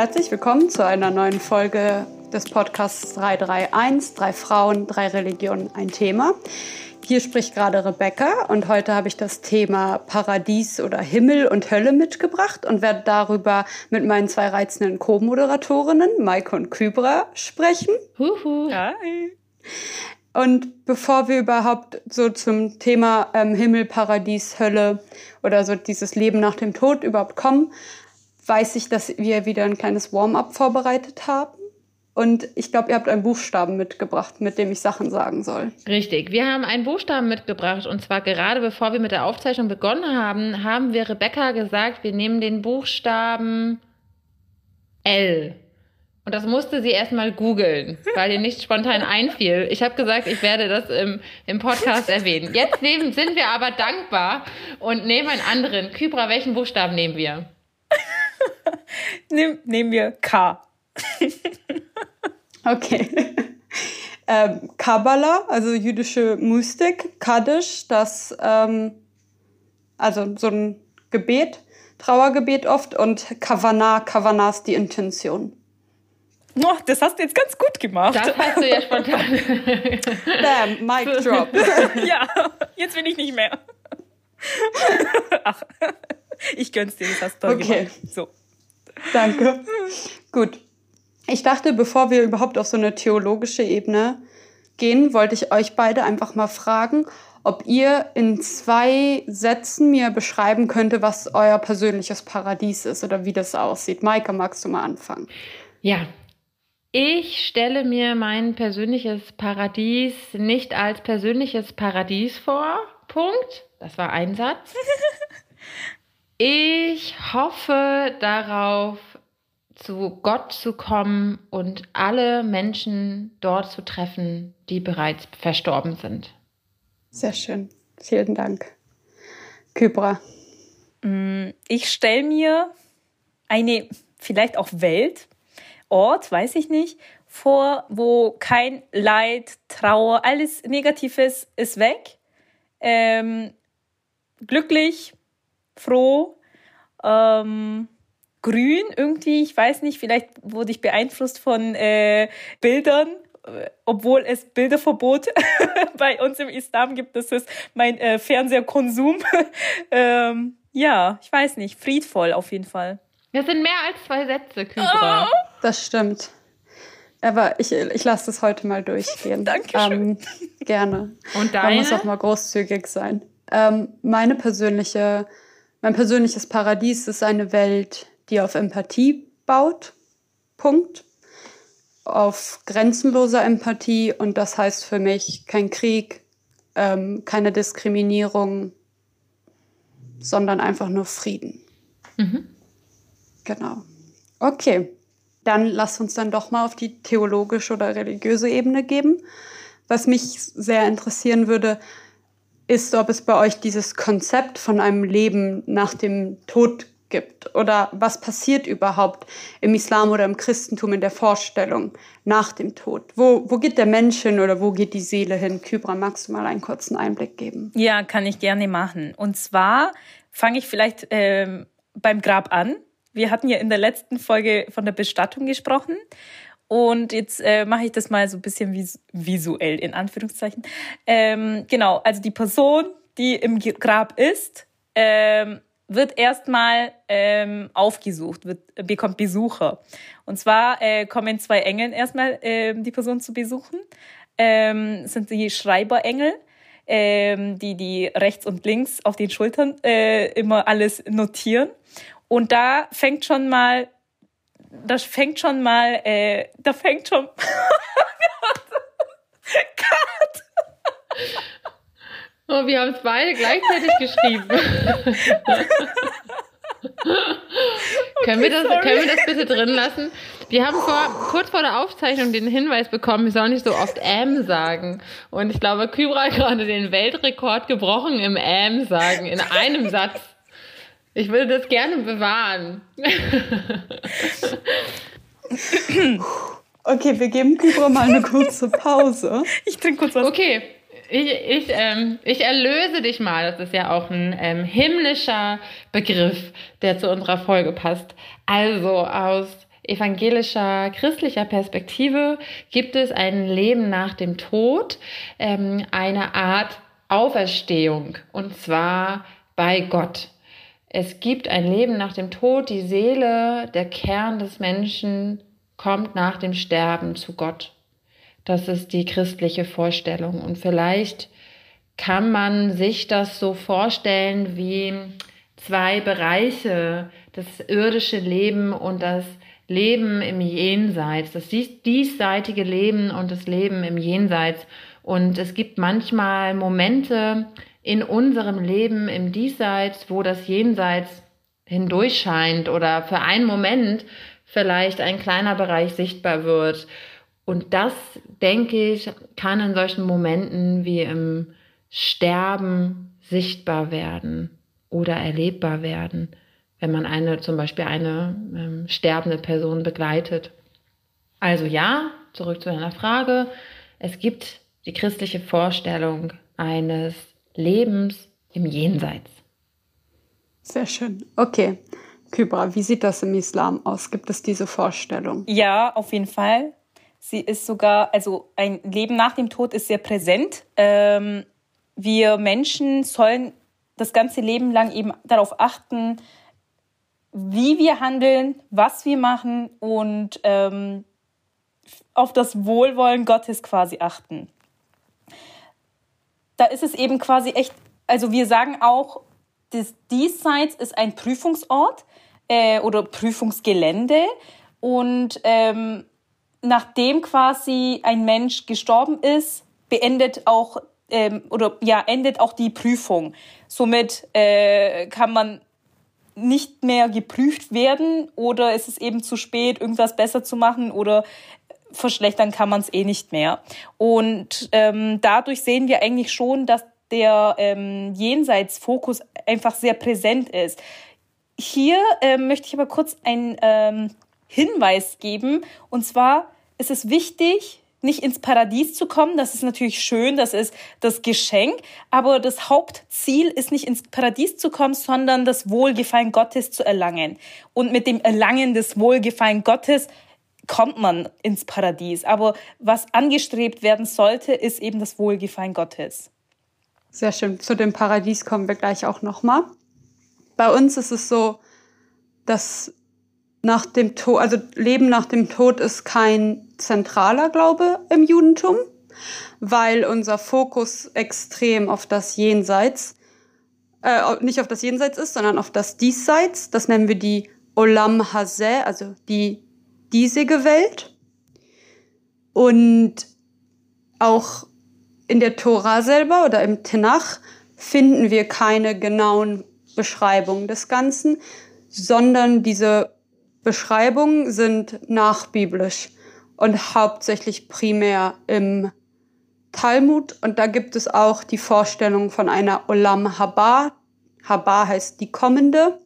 Herzlich willkommen zu einer neuen Folge des Podcasts 331, drei Frauen, drei Religionen, ein Thema. Hier spricht gerade Rebecca und heute habe ich das Thema Paradies oder Himmel und Hölle mitgebracht und werde darüber mit meinen zwei reizenden Co-Moderatorinnen, Maike und Kybra, sprechen. Huhu. Hi. Und bevor wir überhaupt so zum Thema ähm, Himmel, Paradies, Hölle oder so dieses Leben nach dem Tod überhaupt kommen, weiß ich, dass wir wieder ein kleines Warm-up vorbereitet haben. Und ich glaube, ihr habt einen Buchstaben mitgebracht, mit dem ich Sachen sagen soll. Richtig. Wir haben einen Buchstaben mitgebracht. Und zwar gerade bevor wir mit der Aufzeichnung begonnen haben, haben wir Rebecca gesagt, wir nehmen den Buchstaben L. Und das musste sie erstmal googeln, weil ihr nicht spontan einfiel. Ich habe gesagt, ich werde das im, im Podcast erwähnen. Jetzt nehmen, sind wir aber dankbar und nehmen einen anderen. Kybra, welchen Buchstaben nehmen wir? Nehm, nehmen wir K. okay. ähm, Kabbalah, also jüdische Mystik, Kaddish, das, ähm, also so ein Gebet, Trauergebet oft und Kavanah, Kavanah ist die Intention. Oh, das hast du jetzt ganz gut gemacht. Das hast du ja spontan. Damn, mic drop. ja, jetzt will ich nicht mehr. Ach, ich gönn's dir, das hast du toll okay. gemacht. So. Danke. Gut. Ich dachte, bevor wir überhaupt auf so eine theologische Ebene gehen, wollte ich euch beide einfach mal fragen, ob ihr in zwei Sätzen mir beschreiben könnte, was euer persönliches Paradies ist oder wie das aussieht. Maike, magst du mal anfangen? Ja, ich stelle mir mein persönliches Paradies nicht als persönliches Paradies vor. Punkt. Das war ein Satz. Ich hoffe darauf, zu Gott zu kommen und alle Menschen dort zu treffen, die bereits verstorben sind. Sehr schön. Vielen Dank. Kybra. Mm, ich stelle mir eine vielleicht auch Welt, Ort, weiß ich nicht, vor, wo kein Leid, Trauer, alles Negatives ist weg. Ähm, glücklich, froh, ähm, grün irgendwie, ich weiß nicht, vielleicht wurde ich beeinflusst von äh, Bildern, äh, obwohl es Bilderverbot bei uns im Islam gibt, das ist mein äh, Fernsehkonsum. ähm, ja, ich weiß nicht, friedvoll auf jeden Fall. Das sind mehr als zwei Sätze, Kybra. Oh. Das stimmt. Aber ich, ich lasse das heute mal durchgehen. Dankeschön. Ähm, gerne. Und deine? Man muss auch mal großzügig sein. Ähm, meine persönliche mein persönliches Paradies ist eine Welt, die auf Empathie baut. Punkt. Auf grenzenloser Empathie und das heißt für mich kein Krieg, ähm, keine Diskriminierung, sondern einfach nur Frieden. Mhm. Genau. Okay, dann lasst uns dann doch mal auf die theologische oder religiöse Ebene geben. Was mich sehr interessieren würde, ist, ob es bei euch dieses Konzept von einem Leben nach dem Tod gibt oder was passiert überhaupt im Islam oder im Christentum in der Vorstellung nach dem Tod? Wo, wo geht der Mensch hin oder wo geht die Seele hin? Kybra, magst du mal einen kurzen Einblick geben? Ja, kann ich gerne machen. Und zwar fange ich vielleicht ähm, beim Grab an. Wir hatten ja in der letzten Folge von der Bestattung gesprochen. Und jetzt äh, mache ich das mal so ein bisschen vis visuell, in Anführungszeichen. Ähm, genau, also die Person, die im Grab ist, ähm, wird erstmal ähm, aufgesucht, wird, bekommt Besucher. Und zwar äh, kommen zwei Engel erstmal äh, die Person zu besuchen. Ähm, sind die Schreiberengel, ähm, die die rechts und links auf den Schultern äh, immer alles notieren. Und da fängt schon mal das fängt schon mal, äh, da fängt schon. Gott. Oh, wir haben es beide gleichzeitig geschrieben. können, wir das, können wir das bitte drin lassen? Wir haben vor, kurz vor der Aufzeichnung den Hinweis bekommen, wir sollen nicht so oft M sagen. Und ich glaube, Kybra hat gerade den Weltrekord gebrochen im M sagen, in einem Satz. Ich würde das gerne bewahren. okay, wir geben Kybra mal eine kurze Pause. Ich trinke kurz was. Okay. Ich, ich, ähm, ich erlöse dich mal. Das ist ja auch ein ähm, himmlischer Begriff, der zu unserer Folge passt. Also aus evangelischer, christlicher Perspektive gibt es ein Leben nach dem Tod, ähm, eine Art Auferstehung und zwar bei Gott. Es gibt ein Leben nach dem Tod, die Seele, der Kern des Menschen kommt nach dem Sterben zu Gott. Das ist die christliche Vorstellung und vielleicht kann man sich das so vorstellen wie zwei Bereiche, das irdische Leben und das Leben im Jenseits, das diesseitige Leben und das Leben im Jenseits. Und es gibt manchmal Momente in unserem Leben im Diesseits, wo das Jenseits hindurch scheint oder für einen Moment vielleicht ein kleiner Bereich sichtbar wird. Und das, denke ich, kann in solchen Momenten wie im Sterben sichtbar werden oder erlebbar werden, wenn man eine, zum Beispiel eine ähm, sterbende Person begleitet. Also ja, zurück zu deiner Frage. Es gibt die christliche Vorstellung eines Lebens im Jenseits. Sehr schön. Okay. Kybra, wie sieht das im Islam aus? Gibt es diese Vorstellung? Ja, auf jeden Fall. Sie ist sogar, also ein Leben nach dem Tod ist sehr präsent. Ähm, wir Menschen sollen das ganze Leben lang eben darauf achten, wie wir handeln, was wir machen und ähm, auf das Wohlwollen Gottes quasi achten. Da ist es eben quasi echt, also wir sagen auch, das Diesseits ist ein Prüfungsort äh, oder Prüfungsgelände und ähm, nachdem quasi ein Mensch gestorben ist, beendet auch ähm, oder ja, endet auch die Prüfung. Somit äh, kann man nicht mehr geprüft werden oder ist es eben zu spät, irgendwas besser zu machen oder verschlechtern kann man es eh nicht mehr. Und ähm, dadurch sehen wir eigentlich schon, dass der ähm, Jenseitsfokus einfach sehr präsent ist. Hier ähm, möchte ich aber kurz einen ähm, Hinweis geben. Und zwar ist es wichtig, nicht ins Paradies zu kommen. Das ist natürlich schön, das ist das Geschenk. Aber das Hauptziel ist nicht ins Paradies zu kommen, sondern das Wohlgefallen Gottes zu erlangen. Und mit dem Erlangen des Wohlgefallen Gottes kommt man ins Paradies. Aber was angestrebt werden sollte, ist eben das Wohlgefallen Gottes. Sehr schön. Zu dem Paradies kommen wir gleich auch nochmal. Bei uns ist es so, dass nach dem Tod, also Leben nach dem Tod ist kein zentraler Glaube im Judentum, weil unser Fokus extrem auf das Jenseits, äh, nicht auf das Jenseits ist, sondern auf das Diesseits. Das nennen wir die Olam Hazeh, also die diesige Welt. Und auch in der Tora selber oder im Tenach finden wir keine genauen Beschreibungen des Ganzen, sondern diese Beschreibungen sind nachbiblisch und hauptsächlich primär im Talmud. Und da gibt es auch die Vorstellung von einer Olam Haba. Haba heißt die kommende,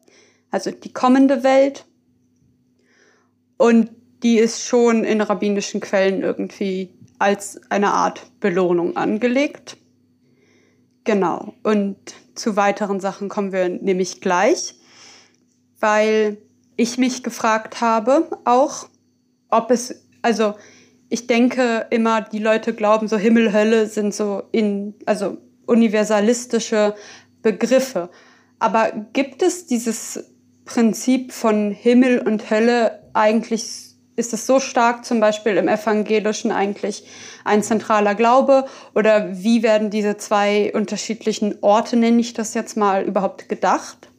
also die kommende Welt. Und die ist schon in rabbinischen Quellen irgendwie als eine Art Belohnung angelegt. Genau. Und zu weiteren Sachen kommen wir nämlich gleich, weil ich mich gefragt habe, auch, ob es, also ich denke immer, die Leute glauben, so Himmel, Hölle sind so in, also universalistische Begriffe. Aber gibt es dieses Prinzip von Himmel und Hölle eigentlich ist es so stark zum Beispiel im Evangelischen eigentlich ein zentraler Glaube? Oder wie werden diese zwei unterschiedlichen Orte, nenne ich das jetzt mal, überhaupt gedacht?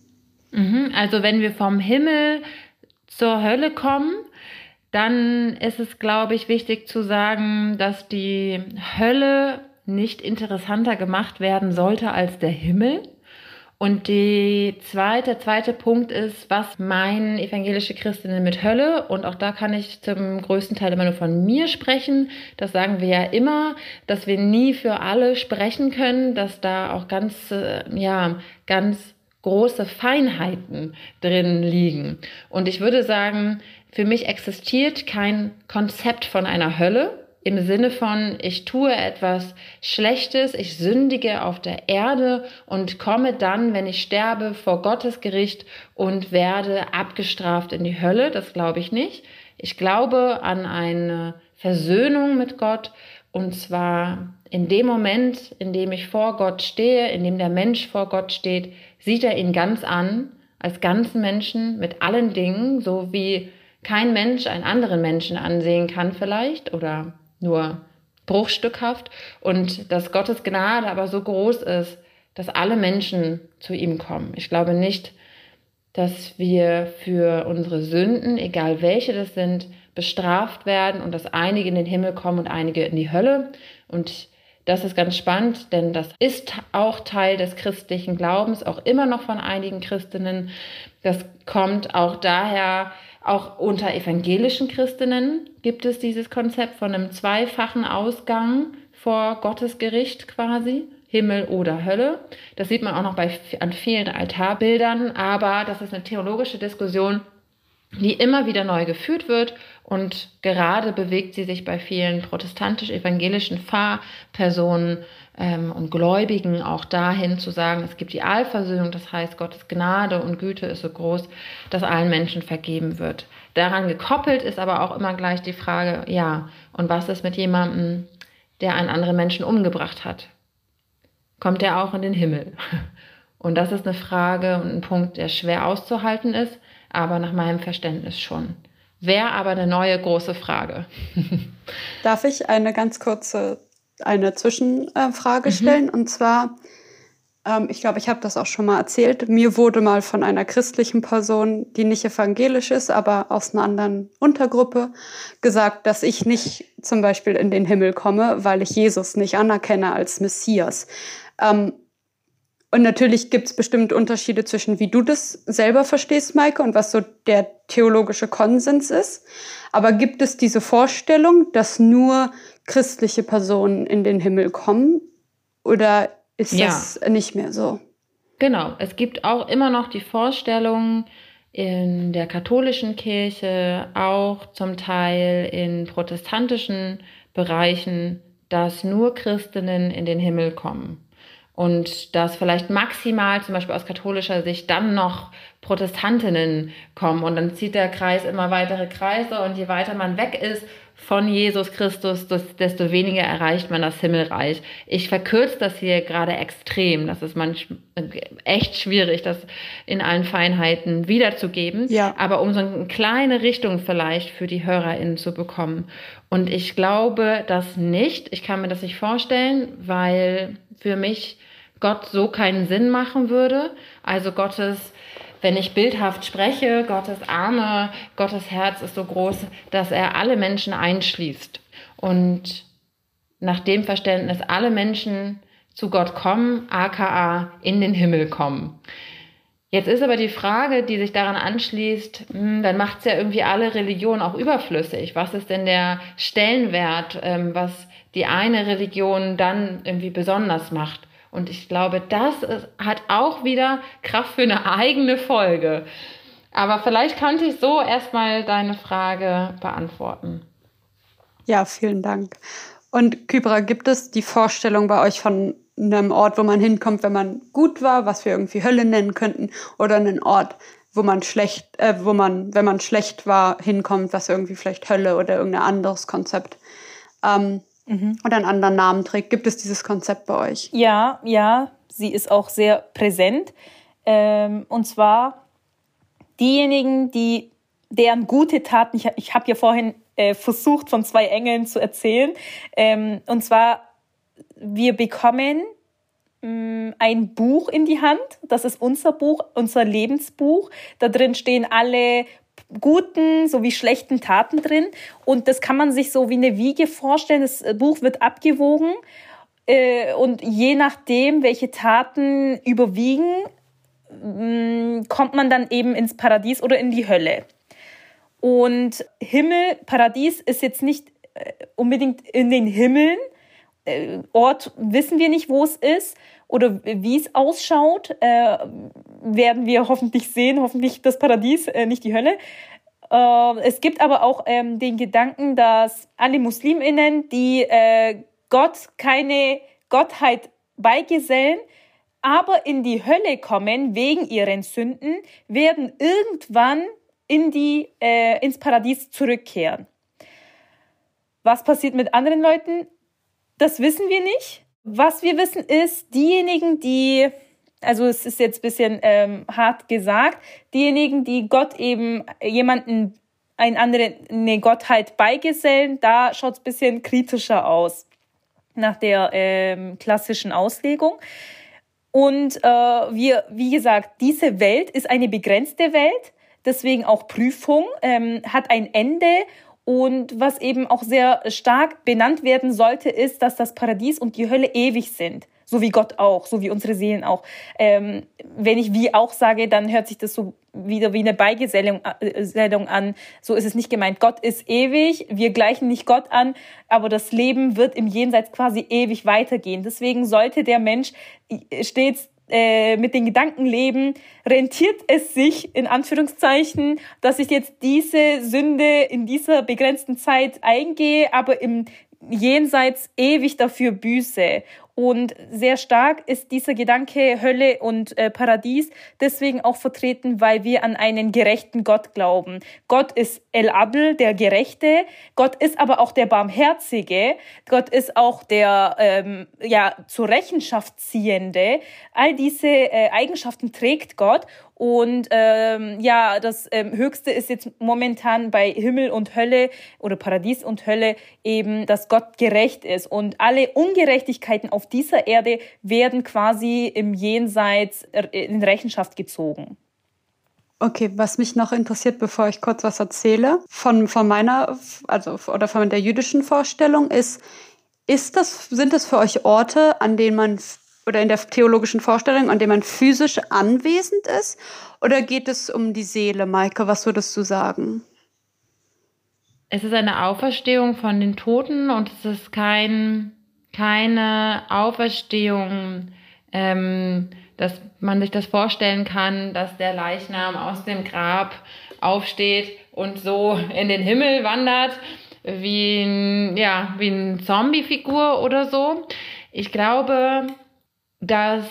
Mhm, also wenn wir vom Himmel zur Hölle kommen, dann ist es, glaube ich, wichtig zu sagen, dass die Hölle nicht interessanter gemacht werden sollte als der Himmel. Und die zweite, zweite Punkt ist, was meinen evangelische Christinnen mit Hölle? Und auch da kann ich zum größten Teil immer nur von mir sprechen. Das sagen wir ja immer, dass wir nie für alle sprechen können, dass da auch ganz, äh, ja, ganz große Feinheiten drin liegen. Und ich würde sagen, für mich existiert kein Konzept von einer Hölle, im Sinne von, ich tue etwas Schlechtes, ich sündige auf der Erde und komme dann, wenn ich sterbe, vor Gottes Gericht und werde abgestraft in die Hölle. Das glaube ich nicht. Ich glaube an eine Versöhnung mit Gott und zwar in dem Moment, in dem ich vor Gott stehe, in dem der Mensch vor Gott steht, sieht er ihn ganz an, als ganzen Menschen mit allen Dingen, so wie kein Mensch einen anderen Menschen ansehen kann vielleicht oder nur bruchstückhaft und dass Gottes Gnade aber so groß ist, dass alle Menschen zu ihm kommen. Ich glaube nicht, dass wir für unsere Sünden, egal welche das sind, bestraft werden und dass einige in den Himmel kommen und einige in die Hölle. Und das ist ganz spannend, denn das ist auch Teil des christlichen Glaubens, auch immer noch von einigen Christinnen. Das kommt auch daher, auch unter evangelischen Christinnen gibt es dieses Konzept von einem zweifachen Ausgang vor Gottes Gericht quasi. Himmel oder Hölle. Das sieht man auch noch bei, an vielen Altarbildern, aber das ist eine theologische Diskussion, die immer wieder neu geführt wird und gerade bewegt sie sich bei vielen protestantisch-evangelischen Pfarrpersonen ähm, und Gläubigen auch dahin zu sagen, es gibt die Allversöhnung, das heißt Gottes Gnade und Güte ist so groß, dass allen Menschen vergeben wird. Daran gekoppelt ist aber auch immer gleich die Frage, ja, und was ist mit jemandem, der einen anderen Menschen umgebracht hat? kommt er auch in den Himmel? Und das ist eine Frage und ein Punkt, der schwer auszuhalten ist, aber nach meinem Verständnis schon. Wäre aber eine neue große Frage. Darf ich eine ganz kurze, eine Zwischenfrage mhm. stellen? Und zwar, ähm, ich glaube, ich habe das auch schon mal erzählt. Mir wurde mal von einer christlichen Person, die nicht evangelisch ist, aber aus einer anderen Untergruppe, gesagt, dass ich nicht zum Beispiel in den Himmel komme, weil ich Jesus nicht anerkenne als Messias. Ähm, und natürlich gibt es bestimmt Unterschiede zwischen, wie du das selber verstehst, Maike, und was so der theologische Konsens ist. Aber gibt es diese Vorstellung, dass nur christliche Personen in den Himmel kommen? Oder ist ja. das nicht mehr so? Genau, es gibt auch immer noch die Vorstellung in der katholischen Kirche, auch zum Teil in protestantischen Bereichen, dass nur Christinnen in den Himmel kommen und dass vielleicht maximal zum Beispiel aus katholischer Sicht dann noch Protestantinnen kommen und dann zieht der Kreis immer weitere Kreise und je weiter man weg ist von Jesus Christus, desto weniger erreicht man das Himmelreich. Ich verkürze das hier gerade extrem. Das ist manchmal echt schwierig, das in allen Feinheiten wiederzugeben. Ja. Aber um so eine kleine Richtung vielleicht für die HörerInnen zu bekommen. Und ich glaube das nicht. Ich kann mir das nicht vorstellen, weil für mich Gott so keinen Sinn machen würde. Also Gottes, wenn ich bildhaft spreche, Gottes Arme, Gottes Herz ist so groß, dass er alle Menschen einschließt. Und nach dem Verständnis alle Menschen zu Gott kommen, aka in den Himmel kommen. Jetzt ist aber die Frage, die sich daran anschließt, hm, dann macht es ja irgendwie alle Religionen auch überflüssig. Was ist denn der Stellenwert, ähm, was die eine Religion dann irgendwie besonders macht? Und ich glaube, das hat auch wieder Kraft für eine eigene Folge. Aber vielleicht könnte ich so erstmal deine Frage beantworten. Ja, vielen Dank. Und Kybra, gibt es die Vorstellung bei euch von einem Ort, wo man hinkommt, wenn man gut war, was wir irgendwie Hölle nennen könnten, oder einen Ort, wo man schlecht, äh, wo man, wenn man schlecht war, hinkommt, was irgendwie vielleicht Hölle oder irgendein anderes Konzept. Ähm, mhm. oder einen anderen Namen trägt. Gibt es dieses Konzept bei euch? Ja, ja, sie ist auch sehr präsent. Ähm, und zwar diejenigen, die deren gute Taten, ich, ich habe ja vorhin äh, versucht, von zwei Engeln zu erzählen. Ähm, und zwar, wir bekommen mm, ein Buch in die Hand. Das ist unser Buch, unser Lebensbuch. Da drin stehen alle guten sowie schlechten Taten drin. Und das kann man sich so wie eine Wiege vorstellen. Das Buch wird abgewogen. Äh, und je nachdem, welche Taten überwiegen, mm, kommt man dann eben ins Paradies oder in die Hölle. Und Himmel, Paradies ist jetzt nicht äh, unbedingt in den Himmeln. Äh, Ort wissen wir nicht, wo es ist oder wie es ausschaut, äh, werden wir hoffentlich sehen, hoffentlich das Paradies, äh, nicht die Hölle. Äh, es gibt aber auch ähm, den Gedanken, dass alle Musliminnen, die äh, Gott keine Gottheit beigesellen, aber in die Hölle kommen wegen ihren Sünden, werden irgendwann in die, äh, ins Paradies zurückkehren. Was passiert mit anderen Leuten? Das wissen wir nicht. Was wir wissen ist, diejenigen, die, also es ist jetzt ein bisschen ähm, hart gesagt, diejenigen, die Gott eben jemanden, einen anderen, eine Gottheit beigesellen, da schaut es ein bisschen kritischer aus nach der ähm, klassischen Auslegung. Und äh, wir, wie gesagt, diese Welt ist eine begrenzte Welt, deswegen auch Prüfung, ähm, hat ein Ende. Und was eben auch sehr stark benannt werden sollte, ist, dass das Paradies und die Hölle ewig sind so wie Gott auch, so wie unsere Seelen auch. Ähm, wenn ich wie auch sage, dann hört sich das so wieder wie eine Beigesellung äh, an. So ist es nicht gemeint. Gott ist ewig, wir gleichen nicht Gott an, aber das Leben wird im Jenseits quasi ewig weitergehen. Deswegen sollte der Mensch stets äh, mit den Gedanken leben, rentiert es sich in Anführungszeichen, dass ich jetzt diese Sünde in dieser begrenzten Zeit eingehe, aber im Jenseits ewig dafür büße. Und sehr stark ist dieser Gedanke Hölle und äh, Paradies deswegen auch vertreten, weil wir an einen gerechten Gott glauben. Gott ist El Adl, der Gerechte. Gott ist aber auch der Barmherzige. Gott ist auch der ähm, ja zur Rechenschaft ziehende. All diese äh, Eigenschaften trägt Gott und ähm, ja, das ähm, Höchste ist jetzt momentan bei Himmel und Hölle oder Paradies und Hölle eben, dass Gott gerecht ist. Und alle Ungerechtigkeiten auf dieser Erde werden quasi im Jenseits in Rechenschaft gezogen. Okay, was mich noch interessiert, bevor ich kurz was erzähle, von, von meiner, also oder von der jüdischen Vorstellung ist, ist das, sind das für euch Orte, an denen man oder in der theologischen Vorstellung, an dem man physisch anwesend ist? Oder geht es um die Seele, Maike? Was würdest du sagen? Es ist eine Auferstehung von den Toten und es ist kein, keine Auferstehung, ähm, dass man sich das vorstellen kann, dass der Leichnam aus dem Grab aufsteht und so in den Himmel wandert, wie ein, ja, wie eine Zombie-Figur oder so. Ich glaube, dass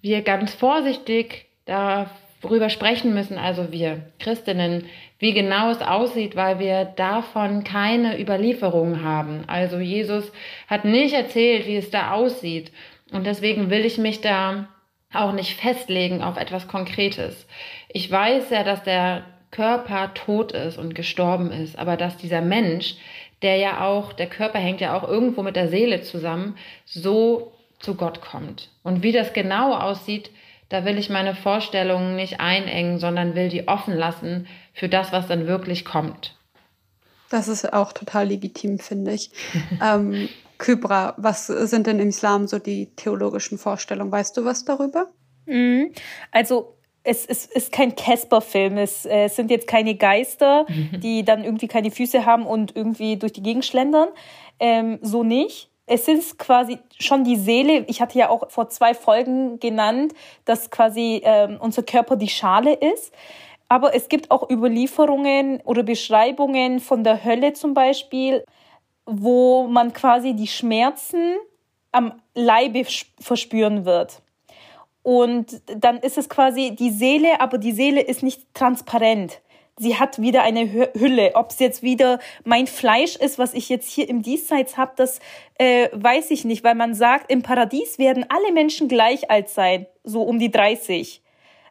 wir ganz vorsichtig darüber sprechen müssen, also wir Christinnen, wie genau es aussieht, weil wir davon keine Überlieferung haben. Also Jesus hat nicht erzählt, wie es da aussieht. Und deswegen will ich mich da auch nicht festlegen auf etwas Konkretes. Ich weiß ja, dass der Körper tot ist und gestorben ist, aber dass dieser Mensch, der ja auch, der Körper hängt ja auch irgendwo mit der Seele zusammen, so zu Gott kommt. Und wie das genau aussieht, da will ich meine Vorstellungen nicht einengen, sondern will die offen lassen für das, was dann wirklich kommt. Das ist auch total legitim, finde ich. ähm, Kybra, was sind denn im Islam so die theologischen Vorstellungen? Weißt du was darüber? Mhm. Also es, es ist kein Casper-Film. Es, äh, es, sind jetzt keine Geister, mhm. die dann irgendwie keine Füße haben und irgendwie durch die Gegend schlendern. Ähm, so nicht es ist quasi schon die Seele. Ich hatte ja auch vor zwei Folgen genannt, dass quasi ähm, unser Körper die Schale ist. Aber es gibt auch Überlieferungen oder Beschreibungen von der Hölle zum Beispiel, wo man quasi die Schmerzen am Leibe verspüren wird. Und dann ist es quasi die Seele, aber die Seele ist nicht transparent sie hat wieder eine Hülle. Ob es jetzt wieder mein Fleisch ist, was ich jetzt hier im Diesseits habe, das äh, weiß ich nicht, weil man sagt, im Paradies werden alle Menschen gleich alt sein, so um die 30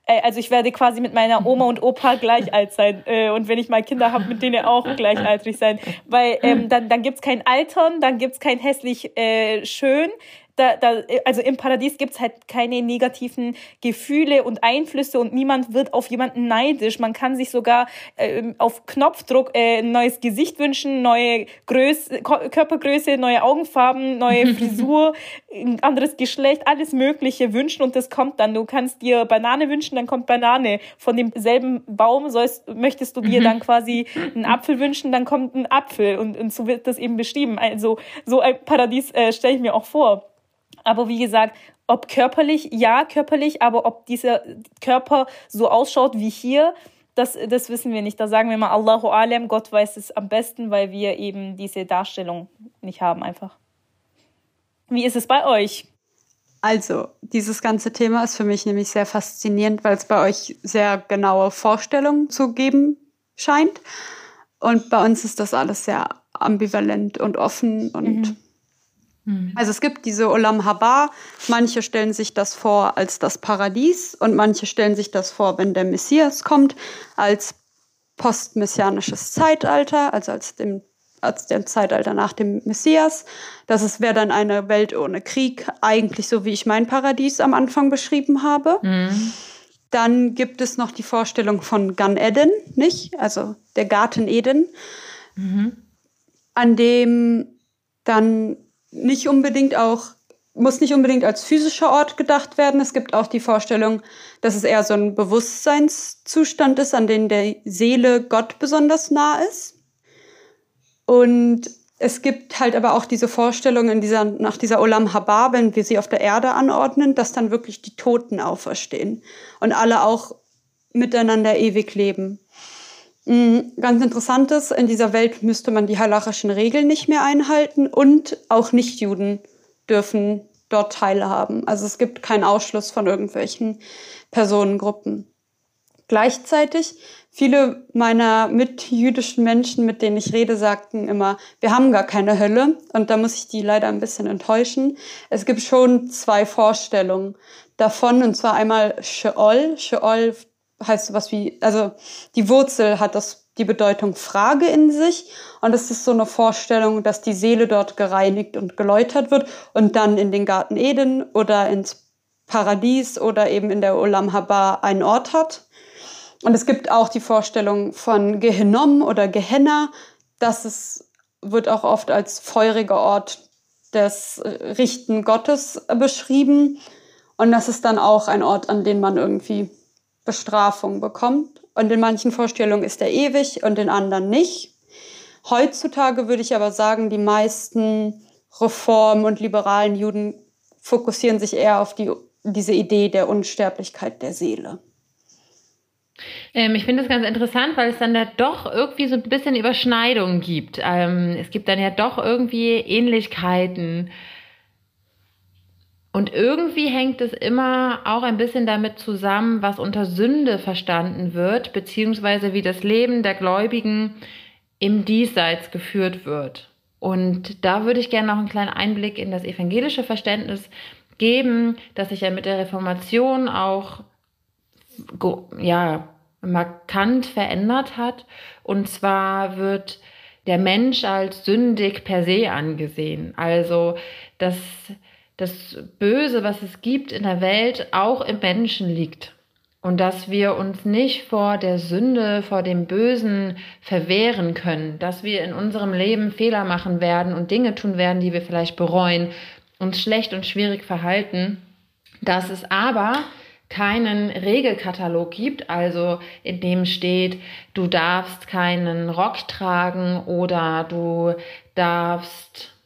äh, also ich werde quasi mit meiner Oma und Opa gleich alt sein äh, und wenn ich mal Kinder habe, mit denen auch gleichaltrig sein, weil ähm, dann, dann gibt's kein Altern, dann gibt's kein hässlich äh, schön, da, da, also im Paradies gibt's halt keine negativen Gefühle und Einflüsse und niemand wird auf jemanden neidisch. Man kann sich sogar äh, auf Knopfdruck äh, ein neues Gesicht wünschen, neue Größe, Körpergröße, neue Augenfarben, neue Frisur, ein anderes Geschlecht, alles Mögliche wünschen und das kommt dann. Du kannst dir Banane wünschen, dann kommt Banane. Von demselben Baum sollst, möchtest du dir dann quasi einen Apfel wünschen, dann kommt ein Apfel und, und so wird das eben beschrieben. Also so ein Paradies äh, stelle ich mir auch vor. Aber wie gesagt, ob körperlich, ja, körperlich, aber ob dieser Körper so ausschaut wie hier, das, das wissen wir nicht. Da sagen wir mal Allahu Alam, Gott weiß es am besten, weil wir eben diese Darstellung nicht haben einfach. Wie ist es bei euch? Also, dieses ganze Thema ist für mich nämlich sehr faszinierend, weil es bei euch sehr genaue Vorstellungen zu geben scheint. Und bei uns ist das alles sehr ambivalent und offen und mhm. Mhm. also es gibt diese Olam Haba, manche stellen sich das vor als das Paradies und manche stellen sich das vor, wenn der Messias kommt, als postmessianisches Zeitalter, also als dem als dem Zeitalter nach dem Messias. Das wäre dann eine Welt ohne Krieg, eigentlich so wie ich mein Paradies am Anfang beschrieben habe. Mhm. Dann gibt es noch die Vorstellung von Gan Eden, nicht? Also der Garten Eden, mhm. an dem dann nicht unbedingt auch, muss nicht unbedingt als physischer Ort gedacht werden. Es gibt auch die Vorstellung, dass es eher so ein Bewusstseinszustand ist, an dem der Seele Gott besonders nah ist. Und es gibt halt aber auch diese Vorstellung in dieser, nach dieser Olam Haba, wenn wir sie auf der Erde anordnen, dass dann wirklich die Toten auferstehen und alle auch miteinander ewig leben. Mhm, ganz interessant ist, in dieser Welt müsste man die halachischen Regeln nicht mehr einhalten und auch Nichtjuden dürfen dort teilhaben. Also es gibt keinen Ausschluss von irgendwelchen Personengruppen. Gleichzeitig Viele meiner mitjüdischen Menschen, mit denen ich rede, sagten immer, wir haben gar keine Hölle. Und da muss ich die leider ein bisschen enttäuschen. Es gibt schon zwei Vorstellungen davon, und zwar einmal Sheol. Sheol heißt sowas wie, also die Wurzel hat das, die Bedeutung Frage in sich. Und es ist so eine Vorstellung, dass die Seele dort gereinigt und geläutert wird und dann in den Garten Eden oder ins Paradies oder eben in der Olam Haba einen Ort hat. Und es gibt auch die Vorstellung von Gehinnom oder Gehenna. Das ist, wird auch oft als feuriger Ort des Richten Gottes beschrieben. Und das ist dann auch ein Ort, an dem man irgendwie Bestrafung bekommt. Und in manchen Vorstellungen ist er ewig und in anderen nicht. Heutzutage würde ich aber sagen, die meisten Reform- und liberalen Juden fokussieren sich eher auf die, diese Idee der Unsterblichkeit der Seele. Ähm, ich finde das ganz interessant, weil es dann da doch irgendwie so ein bisschen Überschneidungen gibt. Ähm, es gibt dann ja doch irgendwie Ähnlichkeiten. Und irgendwie hängt es immer auch ein bisschen damit zusammen, was unter Sünde verstanden wird, beziehungsweise wie das Leben der Gläubigen im Diesseits geführt wird. Und da würde ich gerne noch einen kleinen Einblick in das evangelische Verständnis geben, das sich ja mit der Reformation auch ja, markant verändert hat. Und zwar wird der Mensch als sündig per se angesehen. Also dass das Böse, was es gibt in der Welt, auch im Menschen liegt. Und dass wir uns nicht vor der Sünde, vor dem Bösen verwehren können, dass wir in unserem Leben Fehler machen werden und Dinge tun werden, die wir vielleicht bereuen, uns schlecht und schwierig verhalten, dass es aber keinen Regelkatalog gibt, also in dem steht, du darfst keinen Rock tragen oder du darfst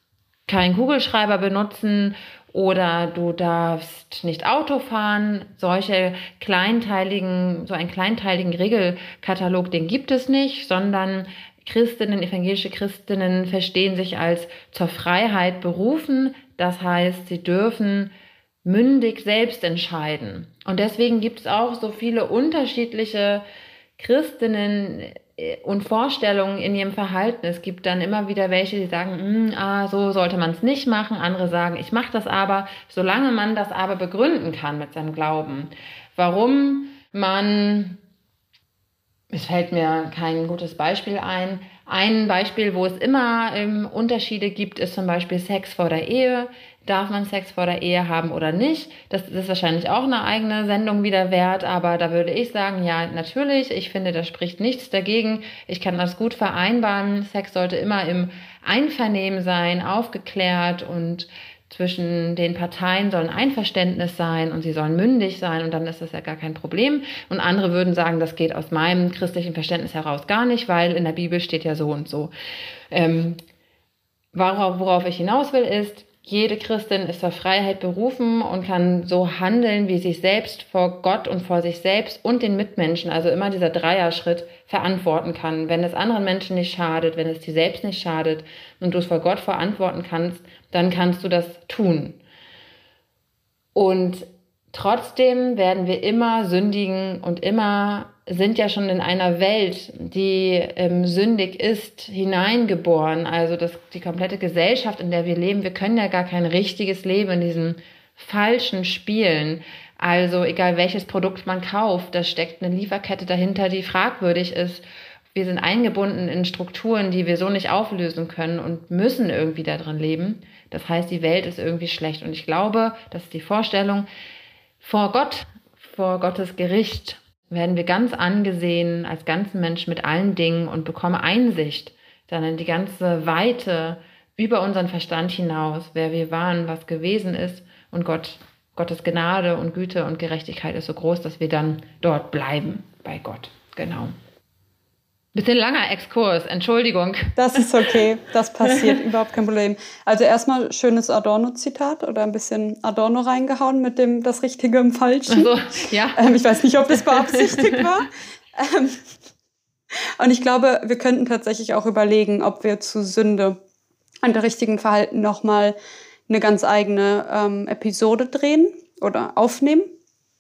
keinen Kugelschreiber benutzen oder du darfst nicht Auto fahren. Solche kleinteiligen, so einen kleinteiligen Regelkatalog, den gibt es nicht, sondern Christinnen, evangelische Christinnen verstehen sich als zur Freiheit berufen. Das heißt, sie dürfen mündig selbst entscheiden. Und deswegen gibt es auch so viele unterschiedliche Christinnen und Vorstellungen in ihrem Verhalten. Es gibt dann immer wieder welche, die sagen, hm, ah, so sollte man es nicht machen. Andere sagen, ich mache das aber, solange man das aber begründen kann mit seinem Glauben. Warum man, es fällt mir kein gutes Beispiel ein, ein Beispiel, wo es immer ähm, Unterschiede gibt, ist zum Beispiel Sex vor der Ehe. Darf man Sex vor der Ehe haben oder nicht? Das ist wahrscheinlich auch eine eigene Sendung wieder wert, aber da würde ich sagen, ja, natürlich. Ich finde, da spricht nichts dagegen. Ich kann das gut vereinbaren. Sex sollte immer im Einvernehmen sein, aufgeklärt und zwischen den Parteien soll ein Einverständnis sein und sie sollen mündig sein und dann ist das ja gar kein Problem. Und andere würden sagen, das geht aus meinem christlichen Verständnis heraus gar nicht, weil in der Bibel steht ja so und so. Ähm, worauf, worauf ich hinaus will, ist, jede Christin ist zur Freiheit berufen und kann so handeln, wie sich selbst vor Gott und vor sich selbst und den Mitmenschen, also immer dieser Dreierschritt, verantworten kann. Wenn es anderen Menschen nicht schadet, wenn es dir selbst nicht schadet und du es vor Gott verantworten kannst, dann kannst du das tun. Und trotzdem werden wir immer sündigen und immer sind ja schon in einer Welt, die ähm, sündig ist, hineingeboren. Also das, die komplette Gesellschaft, in der wir leben, wir können ja gar kein richtiges Leben in diesen falschen Spielen. Also egal welches Produkt man kauft, da steckt eine Lieferkette dahinter, die fragwürdig ist. Wir sind eingebunden in Strukturen, die wir so nicht auflösen können und müssen irgendwie da drin leben. Das heißt, die Welt ist irgendwie schlecht. Und ich glaube, das ist die Vorstellung, vor Gott, vor Gottes Gericht werden wir ganz angesehen als ganzen Mensch mit allen Dingen und bekommen Einsicht dann in die ganze Weite über unseren Verstand hinaus, wer wir waren, was gewesen ist und Gott, Gottes Gnade und Güte und Gerechtigkeit ist so groß, dass wir dann dort bleiben bei Gott. Genau. Bisschen langer Exkurs, Entschuldigung. Das ist okay, das passiert, überhaupt kein Problem. Also erstmal schönes Adorno-Zitat oder ein bisschen Adorno reingehauen mit dem das Richtige im Falschen. Also, ja. Ähm, ich weiß nicht, ob das beabsichtigt war. Ähm, und ich glaube, wir könnten tatsächlich auch überlegen, ob wir zu Sünde und der richtigen Verhalten nochmal eine ganz eigene ähm, Episode drehen oder aufnehmen.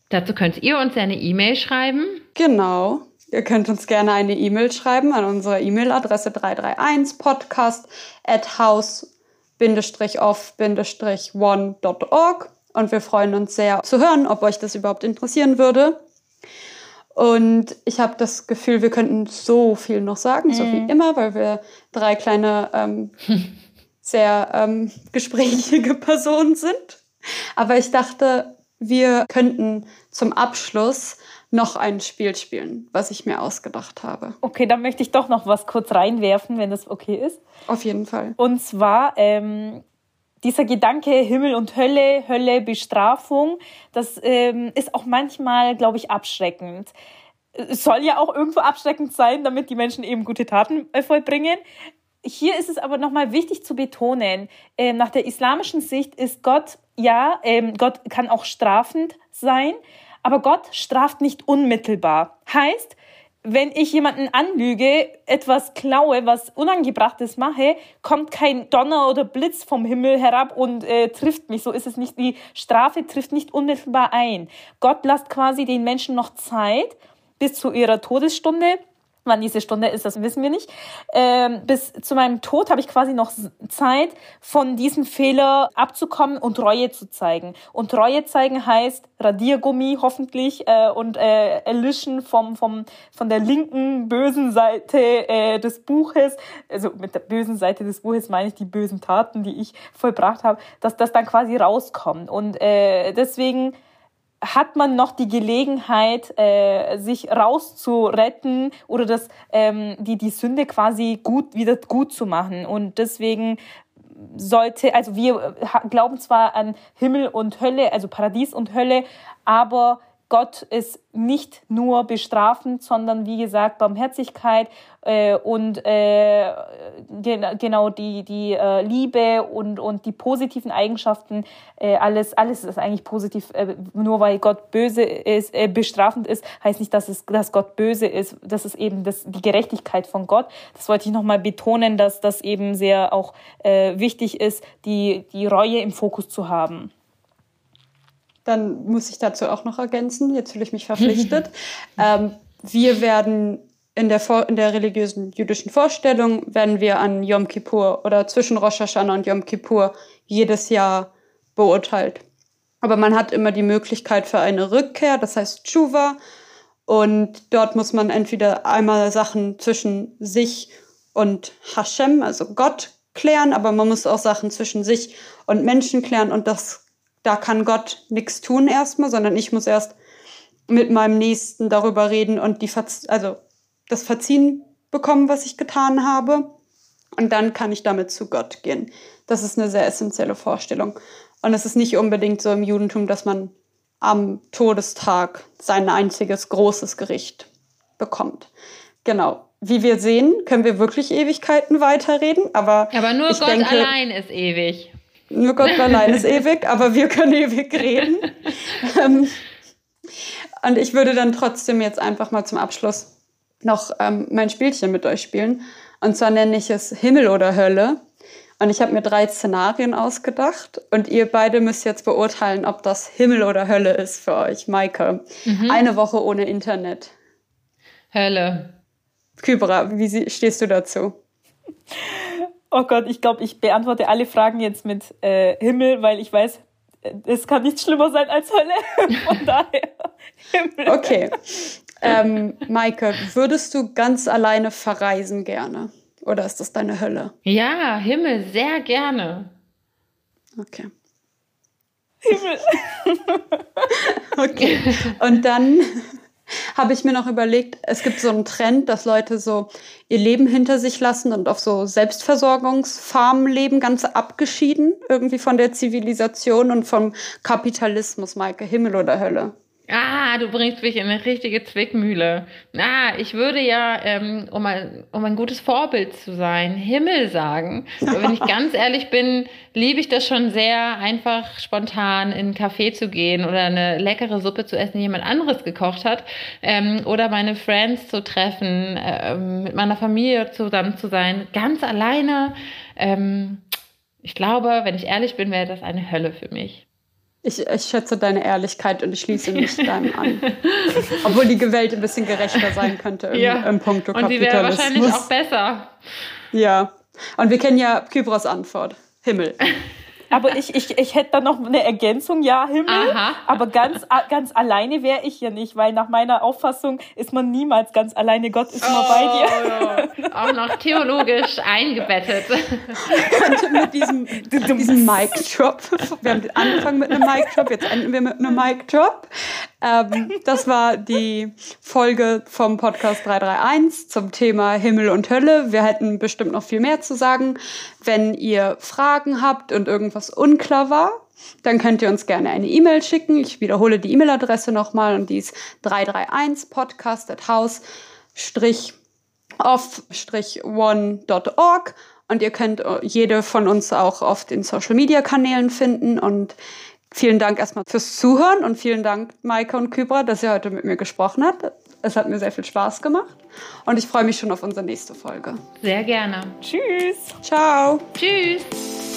Dazu könnt ihr uns ja eine E-Mail schreiben. Genau. Ihr könnt uns gerne eine E-Mail schreiben an unsere E-Mail-Adresse 331 podcast at house-off-one.org und wir freuen uns sehr zu hören, ob euch das überhaupt interessieren würde. Und ich habe das Gefühl, wir könnten so viel noch sagen, mhm. so wie immer, weil wir drei kleine, ähm, sehr ähm, gesprächige Personen sind. Aber ich dachte, wir könnten zum Abschluss noch ein Spiel spielen, was ich mir ausgedacht habe. Okay, dann möchte ich doch noch was kurz reinwerfen, wenn das okay ist. Auf jeden Fall. Und zwar ähm, dieser Gedanke Himmel und Hölle, Hölle, Bestrafung, das ähm, ist auch manchmal, glaube ich, abschreckend. Es soll ja auch irgendwo abschreckend sein, damit die Menschen eben gute Taten äh, vollbringen. Hier ist es aber nochmal wichtig zu betonen, äh, nach der islamischen Sicht ist Gott, ja, ähm, Gott kann auch strafend sein, aber Gott straft nicht unmittelbar. Heißt, wenn ich jemanden anlüge, etwas klaue, was Unangebrachtes mache, kommt kein Donner oder Blitz vom Himmel herab und äh, trifft mich. So ist es nicht. Die Strafe trifft nicht unmittelbar ein. Gott lässt quasi den Menschen noch Zeit bis zu ihrer Todesstunde Wann diese Stunde ist, das wissen wir nicht. Ähm, bis zu meinem Tod habe ich quasi noch Zeit, von diesem Fehler abzukommen und Reue zu zeigen. Und Reue zeigen heißt Radiergummi hoffentlich äh, und äh, erlischen vom, vom, von der linken bösen Seite äh, des Buches. Also mit der bösen Seite des Buches meine ich die bösen Taten, die ich vollbracht habe, dass das dann quasi rauskommt. Und äh, deswegen hat man noch die Gelegenheit, äh, sich rauszuretten oder das, ähm, die, die Sünde quasi gut, wieder gut zu machen. Und deswegen sollte, also wir äh, glauben zwar an Himmel und Hölle, also Paradies und Hölle, aber Gott ist nicht nur bestrafend, sondern wie gesagt Barmherzigkeit äh, und äh, gen genau die, die äh, Liebe und, und die positiven Eigenschaften, äh, alles, alles ist eigentlich positiv. Äh, nur weil Gott böse ist, äh, bestrafend ist, heißt nicht, dass, es, dass Gott böse ist. Das ist eben das, die Gerechtigkeit von Gott. Das wollte ich nochmal betonen, dass das eben sehr auch wichtig ist, die, die Reue im Fokus zu haben. Dann muss ich dazu auch noch ergänzen, jetzt fühle ich mich verpflichtet. ähm, wir werden in der, in der religiösen jüdischen Vorstellung, werden wir an Yom Kippur oder zwischen Rosh Hashanah und Yom Kippur jedes Jahr beurteilt. Aber man hat immer die Möglichkeit für eine Rückkehr, das heißt Tshuva. Und dort muss man entweder einmal Sachen zwischen sich und Hashem, also Gott, klären, aber man muss auch Sachen zwischen sich und Menschen klären. Und das da kann Gott nichts tun erstmal, sondern ich muss erst mit meinem Nächsten darüber reden und die Verz also das Verziehen bekommen, was ich getan habe. Und dann kann ich damit zu Gott gehen. Das ist eine sehr essentielle Vorstellung. Und es ist nicht unbedingt so im Judentum, dass man am Todestag sein einziges großes Gericht bekommt. Genau. Wie wir sehen, können wir wirklich Ewigkeiten weiterreden, aber. Aber nur Gott denke, allein ist ewig. Nur Gott allein ist ewig, aber wir können ewig reden. Ähm, und ich würde dann trotzdem jetzt einfach mal zum Abschluss noch ähm, mein Spielchen mit euch spielen. Und zwar nenne ich es Himmel oder Hölle. Und ich habe mir drei Szenarien ausgedacht und ihr beide müsst jetzt beurteilen, ob das Himmel oder Hölle ist für euch. Maike, mhm. eine Woche ohne Internet. Hölle. Kybra, wie stehst du dazu? Oh Gott, ich glaube, ich beantworte alle Fragen jetzt mit äh, Himmel, weil ich weiß, äh, es kann nichts schlimmer sein als Hölle. Von daher Himmel. Okay. ähm, Maike, würdest du ganz alleine verreisen gerne? Oder ist das deine Hölle? Ja, Himmel, sehr gerne. Okay. Himmel. Okay. Und dann habe ich mir noch überlegt, es gibt so einen Trend, dass Leute so ihr Leben hinter sich lassen und auf so Selbstversorgungsfarmen leben, ganz abgeschieden irgendwie von der Zivilisation und vom Kapitalismus, Maike, Himmel oder Hölle. Ah, du bringst mich in eine richtige Zwickmühle. Ah, ich würde ja, ähm, um, ein, um ein gutes Vorbild zu sein, Himmel sagen. Aber wenn ich ganz ehrlich bin, liebe ich das schon sehr, einfach spontan in einen Café zu gehen oder eine leckere Suppe zu essen, die jemand anderes gekocht hat. Ähm, oder meine Friends zu treffen, ähm, mit meiner Familie zusammen zu sein, ganz alleine. Ähm, ich glaube, wenn ich ehrlich bin, wäre das eine Hölle für mich. Ich, ich schätze deine Ehrlichkeit und ich schließe mich deinem an. Obwohl die Welt ein bisschen gerechter sein könnte im, Ja. im Punkto Und die wäre wahrscheinlich auch besser. Ja. Und wir kennen ja Kybros Antwort. Himmel. Aber ich, ich, ich hätte da noch eine Ergänzung, ja, Himmel. Aha. Aber ganz, ganz alleine wäre ich ja nicht, weil nach meiner Auffassung ist man niemals ganz alleine. Gott ist immer bei dir. Oh. Auch noch theologisch eingebettet. Und mit diesem, diesem Mic-Drop. Wir haben angefangen mit einem Mic-Drop, jetzt enden wir mit einem Mic-Drop. Ähm, das war die Folge vom Podcast 331 zum Thema Himmel und Hölle. Wir hätten bestimmt noch viel mehr zu sagen. Wenn ihr Fragen habt und irgendwas unklar war, dann könnt ihr uns gerne eine E-Mail schicken. Ich wiederhole die E-Mail-Adresse nochmal und die ist 331 podcast at house off-one.org und ihr könnt jede von uns auch auf den Social Media Kanälen finden und vielen Dank erstmal fürs Zuhören und vielen Dank Maike und Kybra, dass ihr heute mit mir gesprochen habt. Es hat mir sehr viel Spaß gemacht und ich freue mich schon auf unsere nächste Folge. Sehr gerne. Tschüss. Ciao! Tschüss.